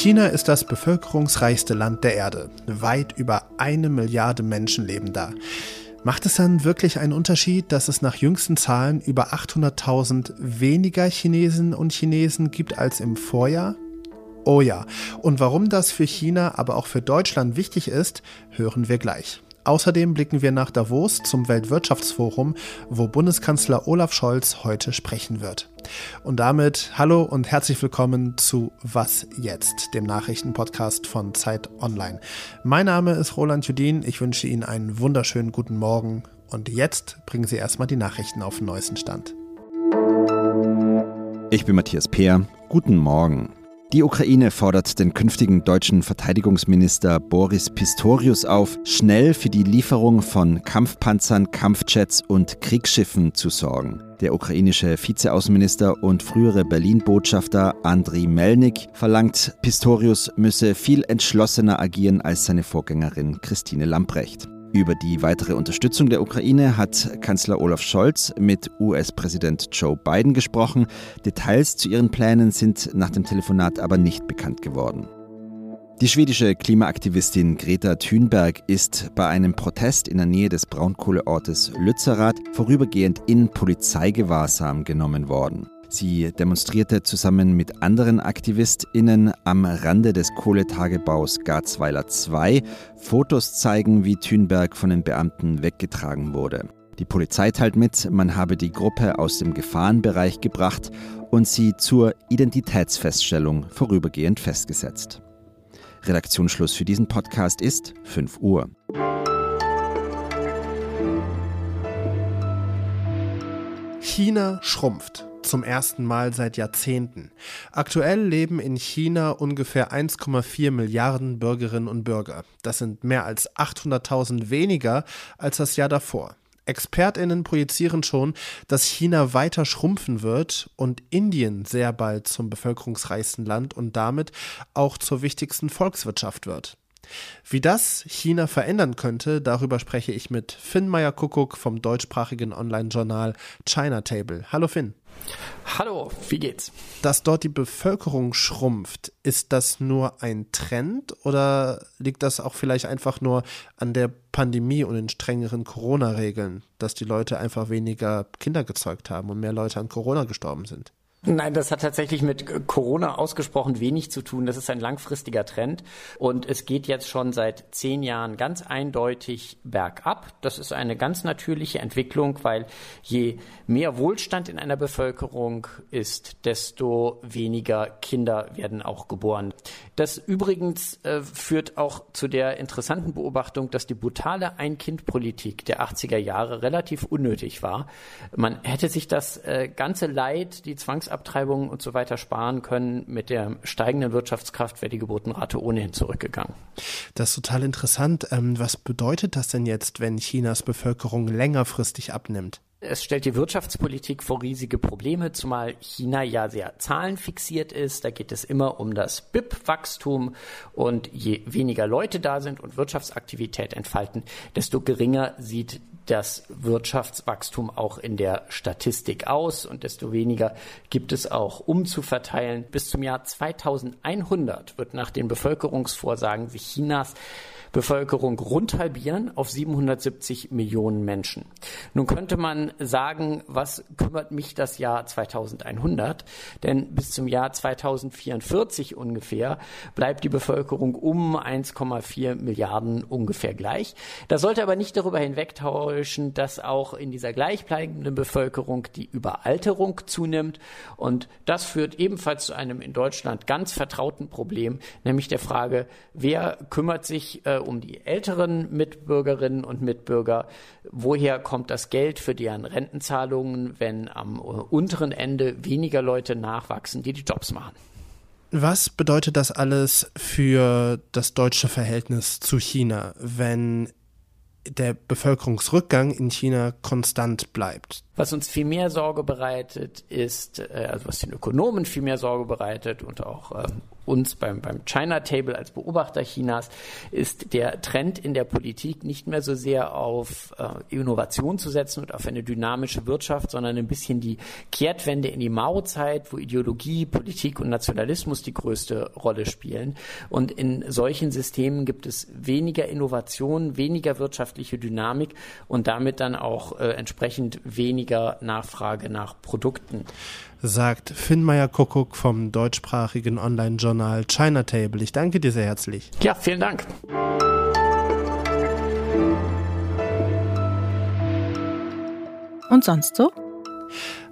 China ist das bevölkerungsreichste Land der Erde. Weit über eine Milliarde Menschen leben da. Macht es dann wirklich einen Unterschied, dass es nach jüngsten Zahlen über 800.000 weniger Chinesen und Chinesen gibt als im Vorjahr? Oh ja, und warum das für China, aber auch für Deutschland wichtig ist, hören wir gleich. Außerdem blicken wir nach Davos zum Weltwirtschaftsforum, wo Bundeskanzler Olaf Scholz heute sprechen wird. Und damit hallo und herzlich willkommen zu Was jetzt, dem Nachrichtenpodcast von Zeit Online. Mein Name ist Roland Judin, ich wünsche Ihnen einen wunderschönen guten Morgen und jetzt bringen Sie erstmal die Nachrichten auf den neuesten Stand. Ich bin Matthias Peer, guten Morgen. Die Ukraine fordert den künftigen deutschen Verteidigungsminister Boris Pistorius auf, schnell für die Lieferung von Kampfpanzern, Kampfjets und Kriegsschiffen zu sorgen. Der ukrainische Vizeaußenminister und frühere Berlin-Botschafter Andriy Melnik verlangt, Pistorius müsse viel entschlossener agieren als seine Vorgängerin Christine Lamprecht. Über die weitere Unterstützung der Ukraine hat Kanzler Olaf Scholz mit US-Präsident Joe Biden gesprochen. Details zu ihren Plänen sind nach dem Telefonat aber nicht bekannt geworden. Die schwedische Klimaaktivistin Greta Thunberg ist bei einem Protest in der Nähe des Braunkohleortes Lützerath vorübergehend in Polizeigewahrsam genommen worden. Sie demonstrierte zusammen mit anderen AktivistInnen am Rande des Kohletagebaus Garzweiler 2. Fotos zeigen, wie Thünberg von den Beamten weggetragen wurde. Die Polizei teilt mit, man habe die Gruppe aus dem Gefahrenbereich gebracht und sie zur Identitätsfeststellung vorübergehend festgesetzt. Redaktionsschluss für diesen Podcast ist 5 Uhr. China schrumpft zum ersten Mal seit Jahrzehnten. Aktuell leben in China ungefähr 1,4 Milliarden Bürgerinnen und Bürger. Das sind mehr als 800.000 weniger als das Jahr davor. Expertinnen projizieren schon, dass China weiter schrumpfen wird und Indien sehr bald zum bevölkerungsreichsten Land und damit auch zur wichtigsten Volkswirtschaft wird. Wie das China verändern könnte, darüber spreche ich mit Finn Meyer-Kuckuck vom deutschsprachigen Online-Journal China Table. Hallo Finn. Hallo, wie geht's? Dass dort die Bevölkerung schrumpft, ist das nur ein Trend oder liegt das auch vielleicht einfach nur an der Pandemie und den strengeren Corona-Regeln, dass die Leute einfach weniger Kinder gezeugt haben und mehr Leute an Corona gestorben sind? Nein, das hat tatsächlich mit Corona ausgesprochen wenig zu tun. Das ist ein langfristiger Trend und es geht jetzt schon seit zehn Jahren ganz eindeutig bergab. Das ist eine ganz natürliche Entwicklung, weil je mehr Wohlstand in einer Bevölkerung ist, desto weniger Kinder werden auch geboren. Das übrigens äh, führt auch zu der interessanten Beobachtung, dass die brutale Ein-Kind-Politik der 80er Jahre relativ unnötig war. Man hätte sich das äh, ganze Leid, die Zwangs Zwangsabtreibungen und so weiter sparen können. Mit der steigenden Wirtschaftskraft wäre die Geburtenrate ohnehin zurückgegangen. Das ist total interessant. Ähm, was bedeutet das denn jetzt, wenn Chinas Bevölkerung längerfristig abnimmt? Es stellt die Wirtschaftspolitik vor riesige Probleme, zumal China ja sehr zahlenfixiert ist. Da geht es immer um das BIP-Wachstum und je weniger Leute da sind und Wirtschaftsaktivität entfalten, desto geringer sieht das Wirtschaftswachstum auch in der Statistik aus und desto weniger gibt es auch umzuverteilen. Bis zum Jahr 2100 wird nach den Bevölkerungsvorsagen sich Chinas Bevölkerung rund halbieren auf 770 Millionen Menschen. Nun könnte man sagen, was kümmert mich das Jahr 2100? Denn bis zum Jahr 2044 ungefähr bleibt die Bevölkerung um 1,4 Milliarden ungefähr gleich. Das sollte aber nicht darüber hinwegtäuschen, dass auch in dieser gleichbleibenden Bevölkerung die Überalterung zunimmt. Und das führt ebenfalls zu einem in Deutschland ganz vertrauten Problem, nämlich der Frage, wer kümmert sich äh, um die älteren Mitbürgerinnen und Mitbürger. Woher kommt das Geld für deren Rentenzahlungen, wenn am unteren Ende weniger Leute nachwachsen, die die Jobs machen? Was bedeutet das alles für das deutsche Verhältnis zu China, wenn der Bevölkerungsrückgang in China konstant bleibt. Was uns viel mehr Sorge bereitet, ist, äh, also was den Ökonomen viel mehr Sorge bereitet und auch äh, uns beim, beim China Table als Beobachter Chinas ist der Trend in der Politik nicht mehr so sehr auf äh, Innovation zu setzen und auf eine dynamische Wirtschaft, sondern ein bisschen die Kehrtwende in die Mao-Zeit, wo Ideologie, Politik und Nationalismus die größte Rolle spielen. Und in solchen Systemen gibt es weniger Innovation, weniger wirtschaftliche Dynamik und damit dann auch äh, entsprechend weniger Nachfrage nach Produkten sagt Finn Meyer-Kuckuck vom deutschsprachigen Online-Journal China Table. Ich danke dir sehr herzlich. Ja, vielen Dank. Und sonst so?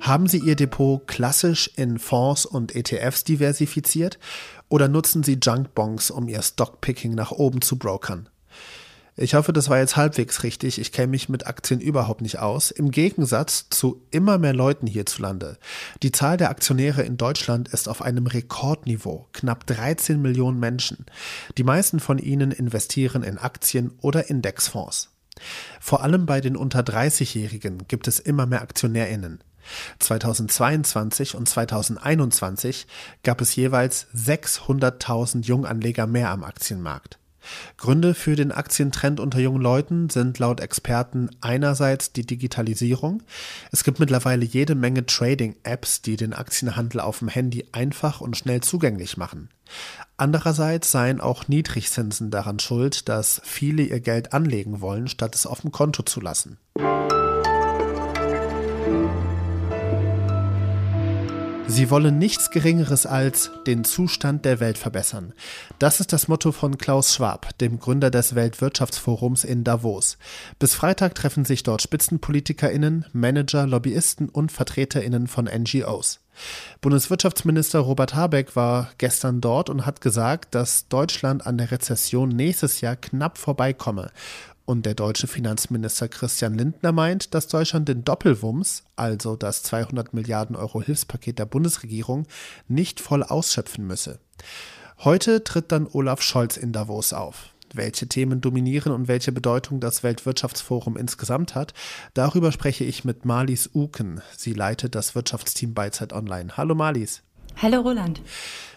Haben Sie Ihr Depot klassisch in Fonds und ETFs diversifiziert oder nutzen Sie Junkbonds, um Ihr Stockpicking nach oben zu brokern? Ich hoffe, das war jetzt halbwegs richtig. Ich kenne mich mit Aktien überhaupt nicht aus. Im Gegensatz zu immer mehr Leuten hierzulande. Die Zahl der Aktionäre in Deutschland ist auf einem Rekordniveau. Knapp 13 Millionen Menschen. Die meisten von ihnen investieren in Aktien oder Indexfonds. Vor allem bei den unter 30-Jährigen gibt es immer mehr AktionärInnen. 2022 und 2021 gab es jeweils 600.000 Junganleger mehr am Aktienmarkt. Gründe für den Aktientrend unter jungen Leuten sind laut Experten einerseits die Digitalisierung. Es gibt mittlerweile jede Menge Trading-Apps, die den Aktienhandel auf dem Handy einfach und schnell zugänglich machen. Andererseits seien auch Niedrigzinsen daran schuld, dass viele ihr Geld anlegen wollen, statt es auf dem Konto zu lassen. Sie wollen nichts Geringeres als den Zustand der Welt verbessern. Das ist das Motto von Klaus Schwab, dem Gründer des Weltwirtschaftsforums in Davos. Bis Freitag treffen sich dort Spitzenpolitikerinnen, Manager, Lobbyisten und Vertreterinnen von NGOs. Bundeswirtschaftsminister Robert Habeck war gestern dort und hat gesagt, dass Deutschland an der Rezession nächstes Jahr knapp vorbeikomme und der deutsche Finanzminister Christian Lindner meint, dass Deutschland den Doppelwumms, also das 200 Milliarden Euro Hilfspaket der Bundesregierung, nicht voll ausschöpfen müsse. Heute tritt dann Olaf Scholz in Davos auf. Welche Themen dominieren und welche Bedeutung das Weltwirtschaftsforum insgesamt hat, darüber spreche ich mit Marlies Uken. Sie leitet das Wirtschaftsteam bei Zeit Online. Hallo Marlies. Hallo Roland.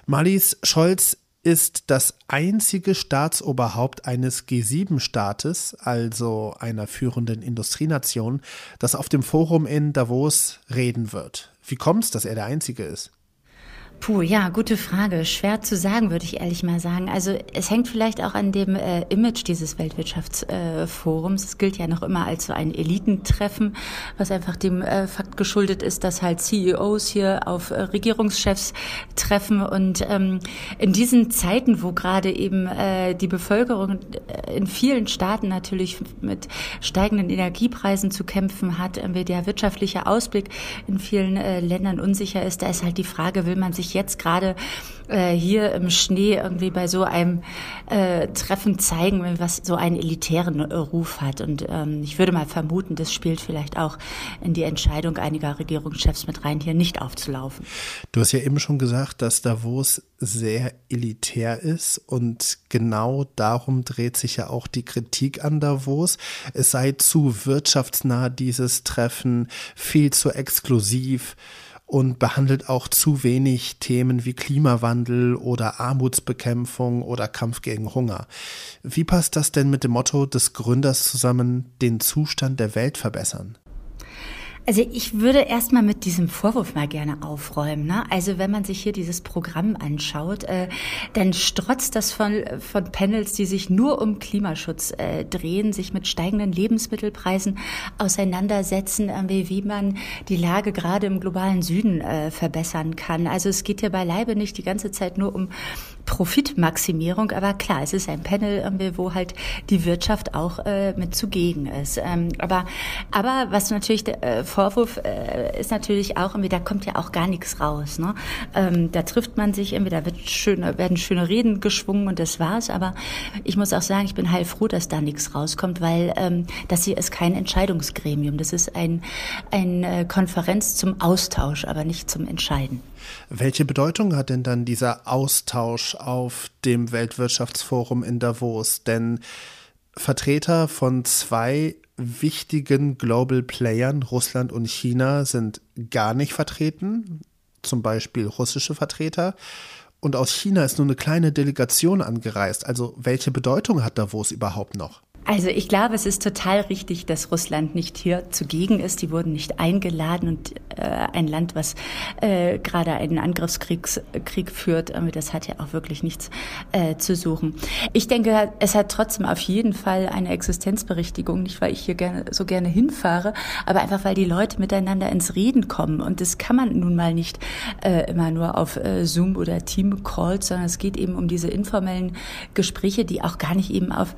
Marlies Scholz ist das einzige Staatsoberhaupt eines G7-Staates, also einer führenden Industrienation, das auf dem Forum in Davos reden wird. Wie kommt es, dass er der Einzige ist? Puh, ja, gute Frage. Schwer zu sagen, würde ich ehrlich mal sagen. Also es hängt vielleicht auch an dem äh, Image dieses Weltwirtschaftsforums. Äh, es gilt ja noch immer als so ein Elitentreffen, was einfach dem äh, Fakt geschuldet ist, dass halt CEOs hier auf äh, Regierungschefs treffen. Und ähm, in diesen Zeiten, wo gerade eben äh, die Bevölkerung äh, in vielen Staaten natürlich mit steigenden Energiepreisen zu kämpfen hat, äh, der wirtschaftliche Ausblick in vielen äh, Ländern unsicher ist, da ist halt die Frage, will man sich jetzt gerade äh, hier im Schnee irgendwie bei so einem äh, Treffen zeigen, was so einen elitären äh, Ruf hat. Und ähm, ich würde mal vermuten, das spielt vielleicht auch in die Entscheidung einiger Regierungschefs mit rein, hier nicht aufzulaufen. Du hast ja eben schon gesagt, dass Davos sehr elitär ist und genau darum dreht sich ja auch die Kritik an Davos. Es sei zu wirtschaftsnah dieses Treffen, viel zu exklusiv und behandelt auch zu wenig Themen wie Klimawandel oder Armutsbekämpfung oder Kampf gegen Hunger. Wie passt das denn mit dem Motto des Gründers zusammen, den Zustand der Welt verbessern? Also ich würde erstmal mit diesem Vorwurf mal gerne aufräumen. Ne? Also wenn man sich hier dieses Programm anschaut, äh, dann strotzt das von, von Panels, die sich nur um Klimaschutz äh, drehen, sich mit steigenden Lebensmittelpreisen auseinandersetzen, äh, wie, wie man die Lage gerade im globalen Süden äh, verbessern kann. Also es geht hier beileibe nicht die ganze Zeit nur um Profitmaximierung, aber klar, es ist ein Panel, wo halt die Wirtschaft auch äh, mit zugegen ist. Ähm, aber, aber was natürlich der äh, Vorwurf äh, ist natürlich auch, irgendwie, da kommt ja auch gar nichts raus. Ne? Ähm, da trifft man sich, irgendwie, da wird schöne, werden schöne Reden geschwungen und das war's. Aber ich muss auch sagen, ich bin heilfroh, dass da nichts rauskommt, weil ähm, das hier ist kein Entscheidungsgremium. Das ist ein, eine Konferenz zum Austausch, aber nicht zum Entscheiden. Welche Bedeutung hat denn dann dieser Austausch auf dem Weltwirtschaftsforum in Davos? Denn Vertreter von zwei wichtigen Global Playern, Russland und China, sind gar nicht vertreten, zum Beispiel russische Vertreter. Und aus China ist nur eine kleine Delegation angereist. Also welche Bedeutung hat Davos überhaupt noch? Also ich glaube, es ist total richtig, dass Russland nicht hier zugegen ist. Die wurden nicht eingeladen und äh, ein Land, was äh, gerade einen Angriffskrieg Krieg führt, das hat ja auch wirklich nichts äh, zu suchen. Ich denke, es hat trotzdem auf jeden Fall eine Existenzberechtigung, nicht weil ich hier gerne, so gerne hinfahre, aber einfach weil die Leute miteinander ins Reden kommen. Und das kann man nun mal nicht äh, immer nur auf äh, Zoom oder Team Calls, sondern es geht eben um diese informellen Gespräche, die auch gar nicht eben auf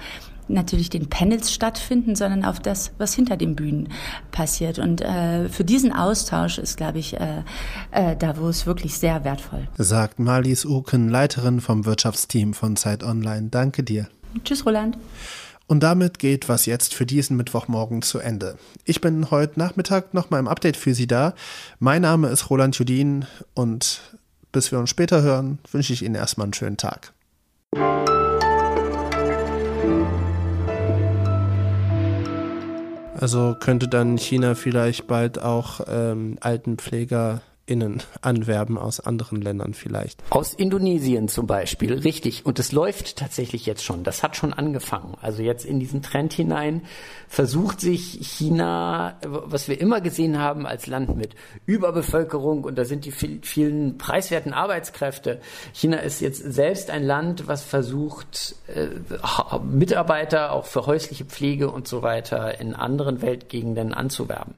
natürlich den Panels stattfinden, sondern auf das, was hinter den Bühnen passiert. Und äh, für diesen Austausch ist, glaube ich, äh, äh, Davos wirklich sehr wertvoll. Sagt Marlies Uken, Leiterin vom Wirtschaftsteam von Zeit Online. Danke dir. Tschüss, Roland. Und damit geht was jetzt für diesen Mittwochmorgen zu Ende. Ich bin heute Nachmittag nochmal im Update für Sie da. Mein Name ist Roland Judin und bis wir uns später hören, wünsche ich Ihnen erstmal einen schönen Tag. Also könnte dann China vielleicht bald auch ähm, Altenpfleger Innen anwerben aus anderen Ländern vielleicht. Aus Indonesien zum Beispiel, richtig. Und es läuft tatsächlich jetzt schon. Das hat schon angefangen. Also jetzt in diesen Trend hinein versucht sich China, was wir immer gesehen haben als Land mit Überbevölkerung und da sind die vielen preiswerten Arbeitskräfte. China ist jetzt selbst ein Land, was versucht, äh, Mitarbeiter auch für häusliche Pflege und so weiter in anderen Weltgegenden anzuwerben.